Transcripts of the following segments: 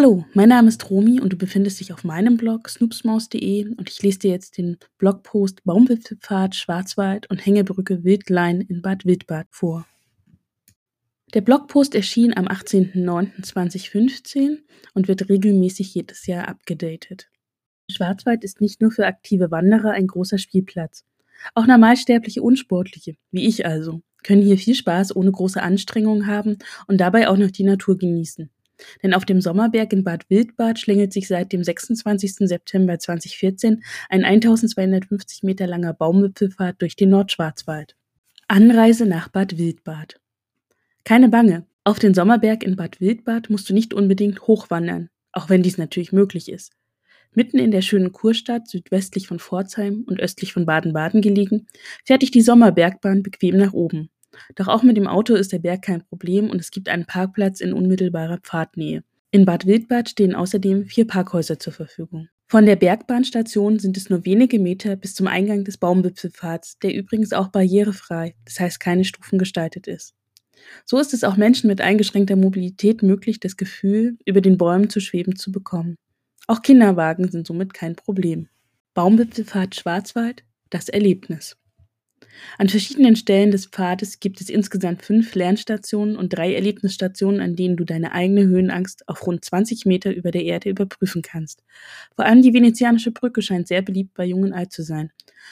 Hallo, mein Name ist Romi und du befindest dich auf meinem Blog snoopsmaus.de und ich lese dir jetzt den Blogpost Baumwipfelpfad Schwarzwald und Hängebrücke Wildlein in Bad Wildbad vor. Der Blogpost erschien am 18.09.2015 und wird regelmäßig jedes Jahr abgedatet. Schwarzwald ist nicht nur für aktive Wanderer ein großer Spielplatz. Auch normalsterbliche Unsportliche, wie ich also, können hier viel Spaß ohne große Anstrengungen haben und dabei auch noch die Natur genießen. Denn auf dem Sommerberg in Bad Wildbad schlängelt sich seit dem 26. September 2014 ein 1250 Meter langer Baumwipfelpfad durch den Nordschwarzwald. Anreise nach Bad Wildbad. Keine Bange, auf den Sommerberg in Bad Wildbad musst du nicht unbedingt hochwandern, auch wenn dies natürlich möglich ist. Mitten in der schönen Kurstadt, südwestlich von Pforzheim und östlich von Baden-Baden gelegen, fährt dich die Sommerbergbahn bequem nach oben. Doch auch mit dem Auto ist der Berg kein Problem und es gibt einen Parkplatz in unmittelbarer Pfadnähe. In Bad Wildbad stehen außerdem vier Parkhäuser zur Verfügung. Von der Bergbahnstation sind es nur wenige Meter bis zum Eingang des Baumwipfelpfads, der übrigens auch barrierefrei, das heißt keine Stufen gestaltet ist. So ist es auch Menschen mit eingeschränkter Mobilität möglich, das Gefühl, über den Bäumen zu schweben zu bekommen. Auch Kinderwagen sind somit kein Problem. Baumwipfelpfad Schwarzwald, das Erlebnis. An verschiedenen Stellen des Pfades gibt es insgesamt fünf Lernstationen und drei Erlebnisstationen, an denen du deine eigene Höhenangst auf rund 20 Meter über der Erde überprüfen kannst. Vor allem die venezianische Brücke scheint sehr beliebt bei Jung und Alt zu sein.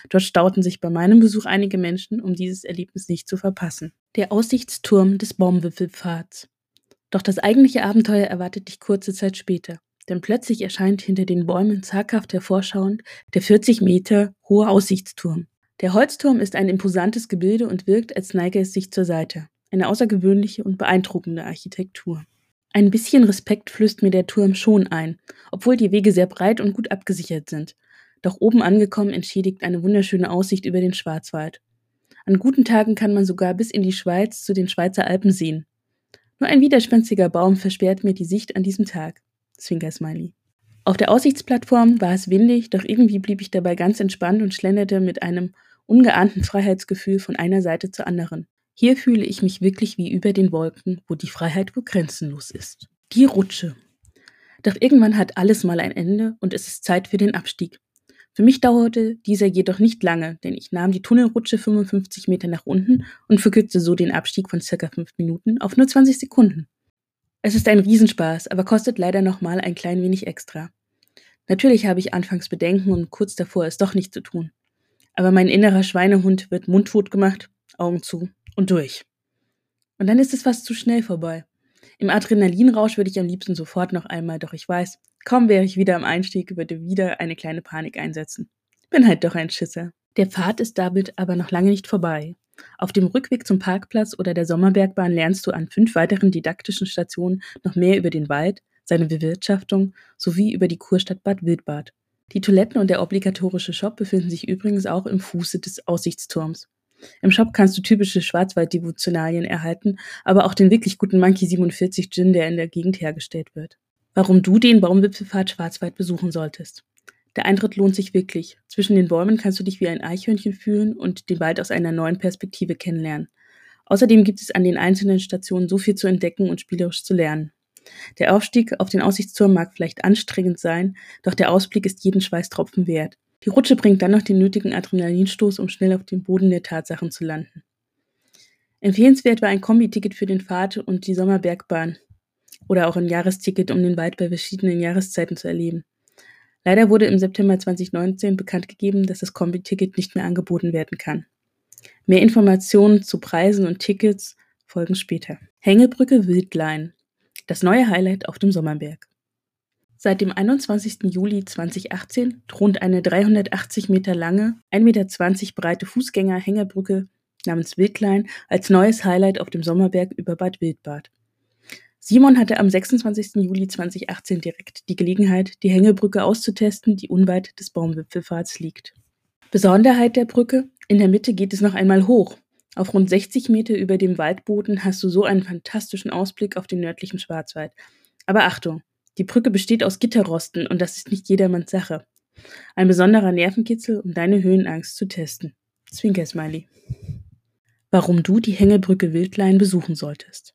Dort stauten sich bei meinem Besuch einige Menschen, um dieses Erlebnis nicht zu verpassen. Der Aussichtsturm des Baumwipfelpfads. Doch das eigentliche Abenteuer erwartet dich kurze Zeit später. Denn plötzlich erscheint hinter den Bäumen zaghaft hervorschauend der 40 Meter hohe Aussichtsturm. Der Holzturm ist ein imposantes Gebilde und wirkt, als neige es sich zur Seite. Eine außergewöhnliche und beeindruckende Architektur. Ein bisschen Respekt flößt mir der Turm schon ein, obwohl die Wege sehr breit und gut abgesichert sind. Doch oben angekommen entschädigt eine wunderschöne Aussicht über den Schwarzwald. An guten Tagen kann man sogar bis in die Schweiz zu den Schweizer Alpen sehen. Nur ein widerspenstiger Baum versperrt mir die Sicht an diesem Tag. Zwinker-Smiley. Auf der Aussichtsplattform war es windig, doch irgendwie blieb ich dabei ganz entspannt und schlenderte mit einem ungeahnten Freiheitsgefühl von einer Seite zur anderen. Hier fühle ich mich wirklich wie über den Wolken, wo die Freiheit wohl grenzenlos ist. Die Rutsche. Doch irgendwann hat alles mal ein Ende und es ist Zeit für den Abstieg. Für mich dauerte dieser jedoch nicht lange, denn ich nahm die Tunnelrutsche 55 Meter nach unten und verkürzte so den Abstieg von circa 5 Minuten auf nur 20 Sekunden. Es ist ein Riesenspaß, aber kostet leider nochmal ein klein wenig extra. Natürlich habe ich anfangs Bedenken und kurz davor, es doch nicht zu tun. Aber mein innerer Schweinehund wird mundtot gemacht, Augen zu und durch. Und dann ist es fast zu schnell vorbei. Im Adrenalinrausch würde ich am liebsten sofort noch einmal, doch ich weiß, kaum wäre ich wieder am Einstieg, würde wieder eine kleine Panik einsetzen. Bin halt doch ein Schisser. Der Pfad ist damit aber noch lange nicht vorbei. Auf dem Rückweg zum Parkplatz oder der Sommerbergbahn lernst du an fünf weiteren didaktischen Stationen noch mehr über den Wald, seine Bewirtschaftung sowie über die Kurstadt Bad Wildbad. Die Toiletten und der obligatorische Shop befinden sich übrigens auch im Fuße des Aussichtsturms. Im Shop kannst du typische Schwarzwald-Devotionalien erhalten, aber auch den wirklich guten Monkey 47 Gin, der in der Gegend hergestellt wird. Warum du den Baumwipfelpfad Schwarzwald besuchen solltest. Der Eintritt lohnt sich wirklich. Zwischen den Bäumen kannst du dich wie ein Eichhörnchen fühlen und den Wald aus einer neuen Perspektive kennenlernen. Außerdem gibt es an den einzelnen Stationen so viel zu entdecken und spielerisch zu lernen. Der Aufstieg auf den Aussichtsturm mag vielleicht anstrengend sein, doch der Ausblick ist jeden Schweißtropfen wert. Die Rutsche bringt dann noch den nötigen Adrenalinstoß, um schnell auf dem Boden der Tatsachen zu landen. Empfehlenswert war ein Kombiticket für den Pfad und die Sommerbergbahn oder auch ein Jahresticket, um den Wald bei verschiedenen Jahreszeiten zu erleben. Leider wurde im September 2019 bekannt gegeben, dass das Kombiticket nicht mehr angeboten werden kann. Mehr Informationen zu Preisen und Tickets folgen später. Hängebrücke Wildlein. Das neue Highlight auf dem Sommerberg. Seit dem 21. Juli 2018 thront eine 380 Meter lange, 1,20 Meter breite Fußgänger-Hängerbrücke namens Wildlein als neues Highlight auf dem Sommerberg über Bad Wildbad. Simon hatte am 26. Juli 2018 direkt die Gelegenheit, die Hängebrücke auszutesten, die unweit des Baumwipfelpfads liegt. Besonderheit der Brücke, in der Mitte geht es noch einmal hoch, auf rund 60 Meter über dem Waldboden hast du so einen fantastischen Ausblick auf den nördlichen Schwarzwald. Aber Achtung, die Brücke besteht aus Gitterrosten und das ist nicht jedermanns Sache. Ein besonderer Nervenkitzel, um deine Höhenangst zu testen. Zwinker-Smiley. Warum du die Hängebrücke Wildlein besuchen solltest.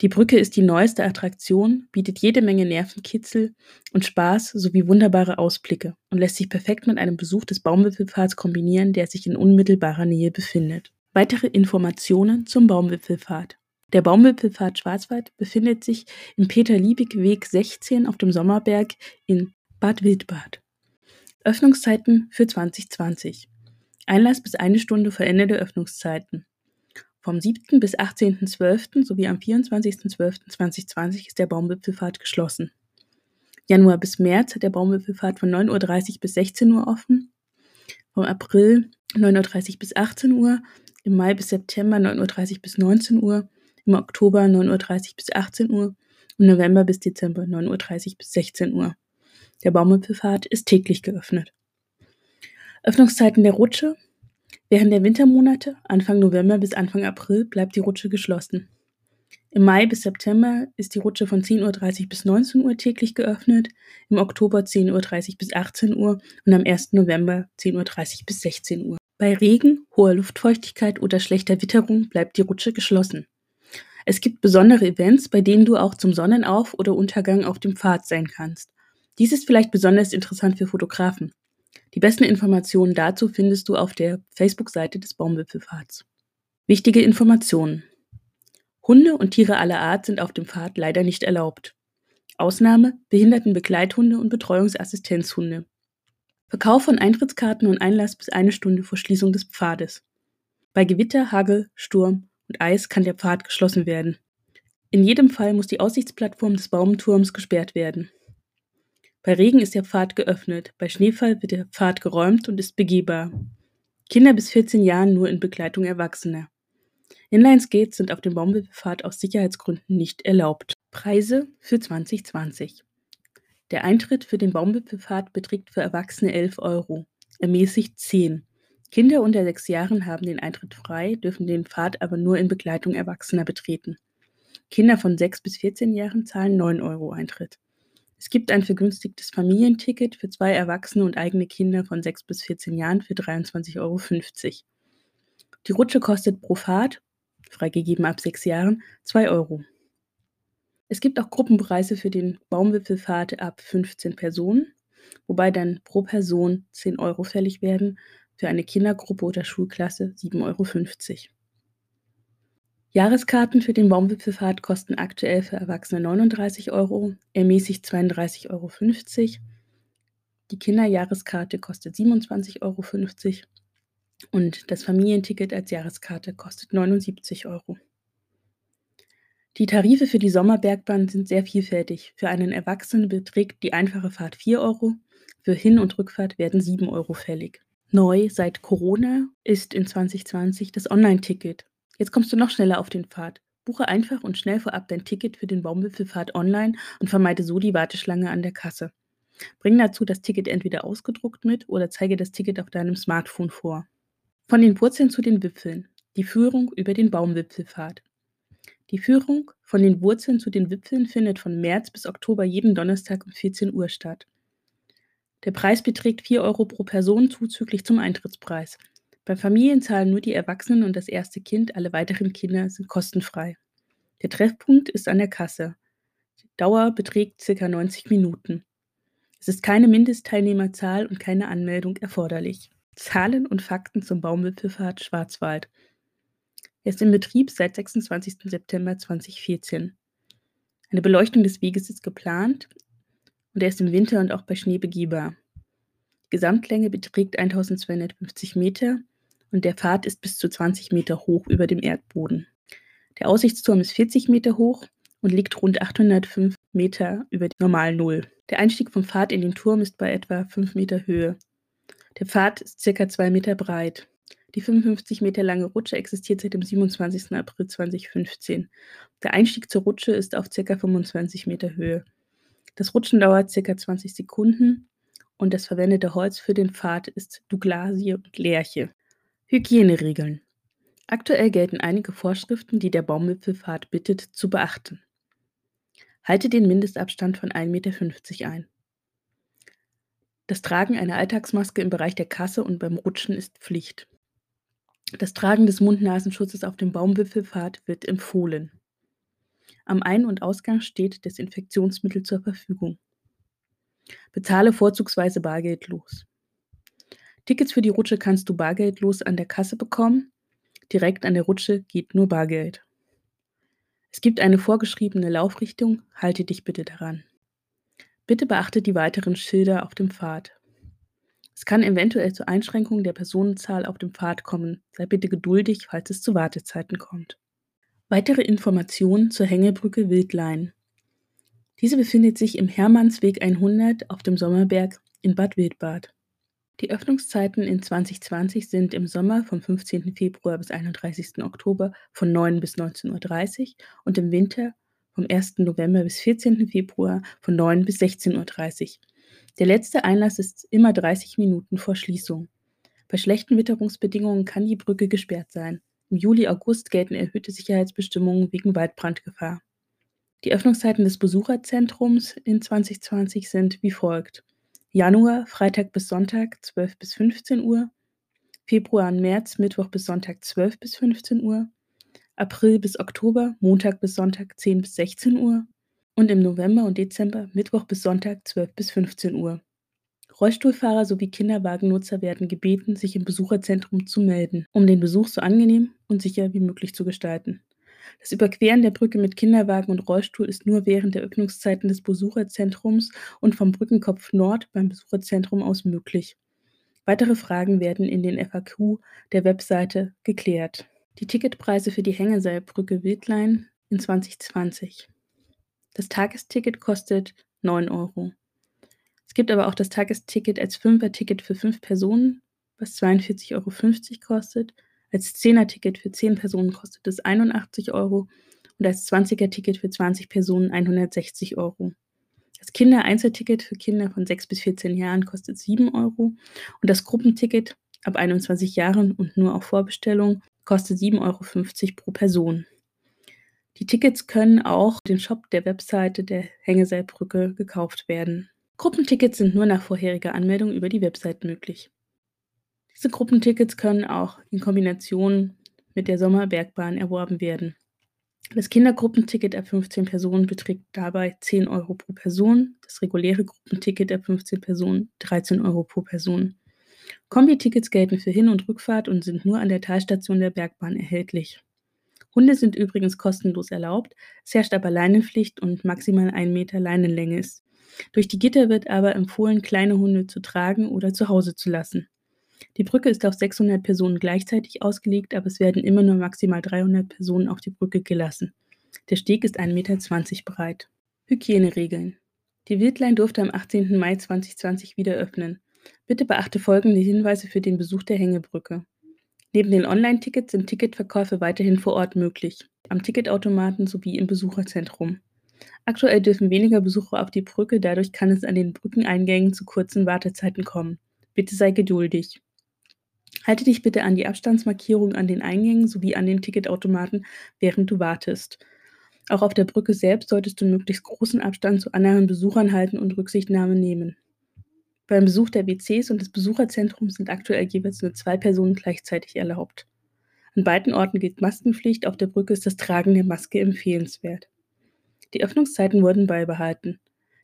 Die Brücke ist die neueste Attraktion, bietet jede Menge Nervenkitzel und Spaß sowie wunderbare Ausblicke und lässt sich perfekt mit einem Besuch des Baumwipfelpfads kombinieren, der sich in unmittelbarer Nähe befindet. Weitere Informationen zum Baumwipfelpfad. Der Baumwipfelpfad Schwarzwald befindet sich im Peter-Liebig-Weg 16 auf dem Sommerberg in Bad Wildbad. Öffnungszeiten für 2020. Einlass bis eine Stunde vor Ende der Öffnungszeiten. Vom 7. bis 18.12. sowie am 24.12.2020 ist der Baumwipfelpfad geschlossen. Januar bis März hat der Baumwipfelpfad von 9.30 Uhr bis 16 Uhr offen. Vom April 9.30 Uhr bis 18 Uhr. Im Mai bis September 9.30 Uhr bis 19 Uhr. Im Oktober 9.30 Uhr bis 18 Uhr. Im November bis Dezember 9.30 Uhr bis 16 Uhr. Der Baumwipfelpfad ist täglich geöffnet. Öffnungszeiten der Rutsche Während der Wintermonate, Anfang November bis Anfang April, bleibt die Rutsche geschlossen. Im Mai bis September ist die Rutsche von 10.30 Uhr bis 19 Uhr täglich geöffnet, im Oktober 10.30 Uhr bis 18 Uhr und am 1. November 10.30 Uhr bis 16 Uhr. Bei Regen, hoher Luftfeuchtigkeit oder schlechter Witterung bleibt die Rutsche geschlossen. Es gibt besondere Events, bei denen du auch zum Sonnenauf- oder Untergang auf dem Pfad sein kannst. Dies ist vielleicht besonders interessant für Fotografen. Die besten Informationen dazu findest du auf der Facebook-Seite des Baumwipfelpfads. Wichtige Informationen. Hunde und Tiere aller Art sind auf dem Pfad leider nicht erlaubt. Ausnahme Behindertenbegleithunde und Betreuungsassistenzhunde. Verkauf von Eintrittskarten und Einlass bis eine Stunde vor Schließung des Pfades. Bei Gewitter, Hagel, Sturm und Eis kann der Pfad geschlossen werden. In jedem Fall muss die Aussichtsplattform des Baumturms gesperrt werden. Bei Regen ist der Pfad geöffnet, bei Schneefall wird der Pfad geräumt und ist begehbar. Kinder bis 14 Jahren nur in Begleitung Erwachsener. Inline-Skates sind auf dem Baumwipfelpfad aus Sicherheitsgründen nicht erlaubt. Preise für 2020. Der Eintritt für den Baumwipfelpfad beträgt für Erwachsene 11 Euro, ermäßigt 10. Kinder unter 6 Jahren haben den Eintritt frei, dürfen den Pfad aber nur in Begleitung Erwachsener betreten. Kinder von 6 bis 14 Jahren zahlen 9 Euro Eintritt. Es gibt ein vergünstigtes Familienticket für zwei Erwachsene und eigene Kinder von 6 bis 14 Jahren für 23,50 Euro. Die Rutsche kostet pro Fahrt, freigegeben ab 6 Jahren, 2 Euro. Es gibt auch Gruppenpreise für den Baumwipfelfahrt ab 15 Personen, wobei dann pro Person 10 Euro fällig werden, für eine Kindergruppe oder Schulklasse 7,50 Euro. Jahreskarten für den Baumwipfelfahrt kosten aktuell für Erwachsene 39 Euro, ermäßigt 32,50 Euro. Die Kinderjahreskarte kostet 27,50 Euro und das Familienticket als Jahreskarte kostet 79 Euro. Die Tarife für die Sommerbergbahn sind sehr vielfältig. Für einen Erwachsenen beträgt die einfache Fahrt 4 Euro, für Hin- und Rückfahrt werden 7 Euro fällig. Neu seit Corona ist in 2020 das Online-Ticket. Jetzt kommst du noch schneller auf den Pfad. Buche einfach und schnell vorab dein Ticket für den Baumwipfelpfad online und vermeide so die Warteschlange an der Kasse. Bring dazu das Ticket entweder ausgedruckt mit oder zeige das Ticket auf deinem Smartphone vor. Von den Wurzeln zu den Wipfeln. Die Führung über den Baumwipfelpfad. Die Führung von den Wurzeln zu den Wipfeln findet von März bis Oktober jeden Donnerstag um 14 Uhr statt. Der Preis beträgt 4 Euro pro Person zuzüglich zum Eintrittspreis. Bei Familien zahlen nur die Erwachsenen und das erste Kind, alle weiteren Kinder sind kostenfrei. Der Treffpunkt ist an der Kasse. Die Dauer beträgt ca. 90 Minuten. Es ist keine Mindestteilnehmerzahl und keine Anmeldung erforderlich. Zahlen und Fakten zum Baumwipfelfahrt Schwarzwald. Er ist in Betrieb seit 26. September 2014. Eine Beleuchtung des Weges ist geplant und er ist im Winter und auch bei Schnee begehbar. Die Gesamtlänge beträgt 1250 Meter und der Pfad ist bis zu 20 Meter hoch über dem Erdboden. Der Aussichtsturm ist 40 Meter hoch und liegt rund 805 Meter über Normal Null. Der Einstieg vom Pfad in den Turm ist bei etwa 5 Meter Höhe. Der Pfad ist circa 2 Meter breit. Die 55 Meter lange Rutsche existiert seit dem 27. April 2015. Der Einstieg zur Rutsche ist auf circa 25 Meter Höhe. Das Rutschen dauert circa 20 Sekunden und das verwendete Holz für den Pfad ist Douglasie und Lärche. Hygieneregeln. Aktuell gelten einige Vorschriften, die der Baumwipfelpfad bittet, zu beachten. Halte den Mindestabstand von 1,50 Meter ein. Das Tragen einer Alltagsmaske im Bereich der Kasse und beim Rutschen ist Pflicht. Das Tragen des Mund-Nasenschutzes auf dem Baumwipfelpfad wird empfohlen. Am Ein- und Ausgang steht Desinfektionsmittel zur Verfügung. Bezahle vorzugsweise bargeldlos. Tickets für die Rutsche kannst du bargeldlos an der Kasse bekommen. Direkt an der Rutsche geht nur Bargeld. Es gibt eine vorgeschriebene Laufrichtung, halte dich bitte daran. Bitte beachte die weiteren Schilder auf dem Pfad. Es kann eventuell zur Einschränkung der Personenzahl auf dem Pfad kommen. Sei bitte geduldig, falls es zu Wartezeiten kommt. Weitere Informationen zur Hängebrücke Wildlein. Diese befindet sich im Hermannsweg 100 auf dem Sommerberg in Bad Wildbad. Die Öffnungszeiten in 2020 sind im Sommer vom 15. Februar bis 31. Oktober von 9 bis 19.30 Uhr und im Winter vom 1. November bis 14. Februar von 9 bis 16.30 Uhr. Der letzte Einlass ist immer 30 Minuten vor Schließung. Bei schlechten Witterungsbedingungen kann die Brücke gesperrt sein. Im Juli, August gelten erhöhte Sicherheitsbestimmungen wegen Waldbrandgefahr. Die Öffnungszeiten des Besucherzentrums in 2020 sind wie folgt. Januar, Freitag bis Sonntag 12 bis 15 Uhr, Februar und März, Mittwoch bis Sonntag 12 bis 15 Uhr, April bis Oktober, Montag bis Sonntag 10 bis 16 Uhr und im November und Dezember, Mittwoch bis Sonntag 12 bis 15 Uhr. Rollstuhlfahrer sowie Kinderwagennutzer werden gebeten, sich im Besucherzentrum zu melden, um den Besuch so angenehm und sicher wie möglich zu gestalten. Das Überqueren der Brücke mit Kinderwagen und Rollstuhl ist nur während der Öffnungszeiten des Besucherzentrums und vom Brückenkopf Nord beim Besucherzentrum aus möglich. Weitere Fragen werden in den FAQ der Webseite geklärt. Die Ticketpreise für die Hängeseilbrücke Wildlein in 2020. Das Tagesticket kostet 9 Euro. Es gibt aber auch das Tagesticket als Fünfer-Ticket für fünf Personen, was 42,50 Euro kostet als 10er-Ticket für 10 Personen kostet es 81 Euro und als 20er-Ticket für 20 Personen 160 Euro. Das Kinder-Einzelticket für Kinder von 6 bis 14 Jahren kostet 7 Euro und das Gruppenticket ab 21 Jahren und nur auf Vorbestellung kostet 7,50 Euro pro Person. Die Tickets können auch im Shop der Webseite der Hängeseilbrücke gekauft werden. Gruppentickets sind nur nach vorheriger Anmeldung über die Website möglich. Diese Gruppentickets können auch in Kombination mit der Sommerbergbahn erworben werden. Das Kindergruppenticket ab 15 Personen beträgt dabei 10 Euro pro Person, das reguläre Gruppenticket ab 15 Personen 13 Euro pro Person. Kombi-Tickets gelten für Hin- und Rückfahrt und sind nur an der Talstation der Bergbahn erhältlich. Hunde sind übrigens kostenlos erlaubt, es herrscht aber Leinenpflicht und maximal 1 Meter Leinenlänge ist. Durch die Gitter wird aber empfohlen, kleine Hunde zu tragen oder zu Hause zu lassen. Die Brücke ist auf 600 Personen gleichzeitig ausgelegt, aber es werden immer nur maximal 300 Personen auf die Brücke gelassen. Der Steg ist 1,20 Meter breit. Hygieneregeln. Die Wildlein durfte am 18. Mai 2020 wieder öffnen. Bitte beachte folgende Hinweise für den Besuch der Hängebrücke. Neben den Online-Tickets sind Ticketverkäufe weiterhin vor Ort möglich, am Ticketautomaten sowie im Besucherzentrum. Aktuell dürfen weniger Besucher auf die Brücke, dadurch kann es an den Brückeneingängen zu kurzen Wartezeiten kommen. Bitte sei geduldig. Halte dich bitte an die Abstandsmarkierung an den Eingängen sowie an den Ticketautomaten, während du wartest. Auch auf der Brücke selbst solltest du möglichst großen Abstand zu anderen Besuchern halten und Rücksichtnahme nehmen. Beim Besuch der WCs und des Besucherzentrums sind aktuell jeweils nur zwei Personen gleichzeitig erlaubt. An beiden Orten gilt Maskenpflicht, auf der Brücke ist das Tragen der Maske empfehlenswert. Die Öffnungszeiten wurden beibehalten.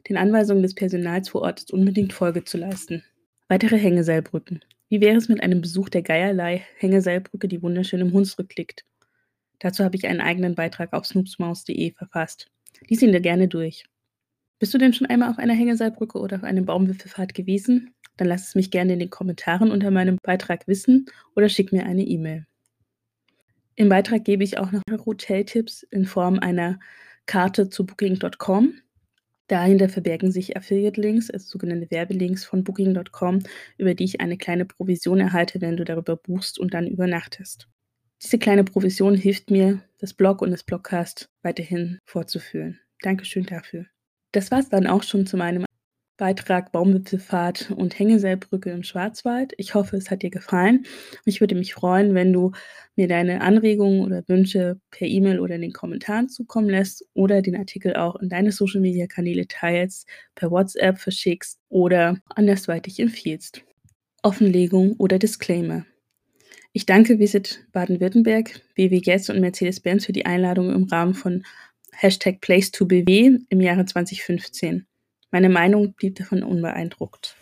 Den Anweisungen des Personals vor Ort ist unbedingt Folge zu leisten. Weitere Hängeseilbrücken. Wie wäre es mit einem Besuch der Geierlei Hängeseilbrücke, die wunderschön im Hunsrück liegt? Dazu habe ich einen eigenen Beitrag auf snoopsmaus.de verfasst. Lies ihn dir gerne durch. Bist du denn schon einmal auf einer Hängeseilbrücke oder auf einem Baumwipfelfahrt gewesen? Dann lass es mich gerne in den Kommentaren unter meinem Beitrag wissen oder schick mir eine E-Mail. Im Beitrag gebe ich auch noch Hoteltipps in Form einer Karte zu Booking.com. Dahinter verbergen sich Affiliate-Links, also sogenannte Werbelinks von Booking.com, über die ich eine kleine Provision erhalte, wenn du darüber buchst und dann übernachtest. Diese kleine Provision hilft mir, das Blog und das Blogcast weiterhin fortzuführen. Dankeschön dafür. Das war es dann auch schon zu meinem Beitrag Baumwipfelfahrt und Hängeseilbrücke im Schwarzwald. Ich hoffe, es hat dir gefallen. Ich würde mich freuen, wenn du mir deine Anregungen oder Wünsche per E-Mail oder in den Kommentaren zukommen lässt oder den Artikel auch in deine Social Media Kanäle teilst, per WhatsApp verschickst oder andersweitig empfiehlst. Offenlegung oder Disclaimer. Ich danke Visit Baden-Württemberg, Guest und Mercedes-Benz für die Einladung im Rahmen von Hashtag Place2BW im Jahre 2015. Meine Meinung blieb davon unbeeindruckt.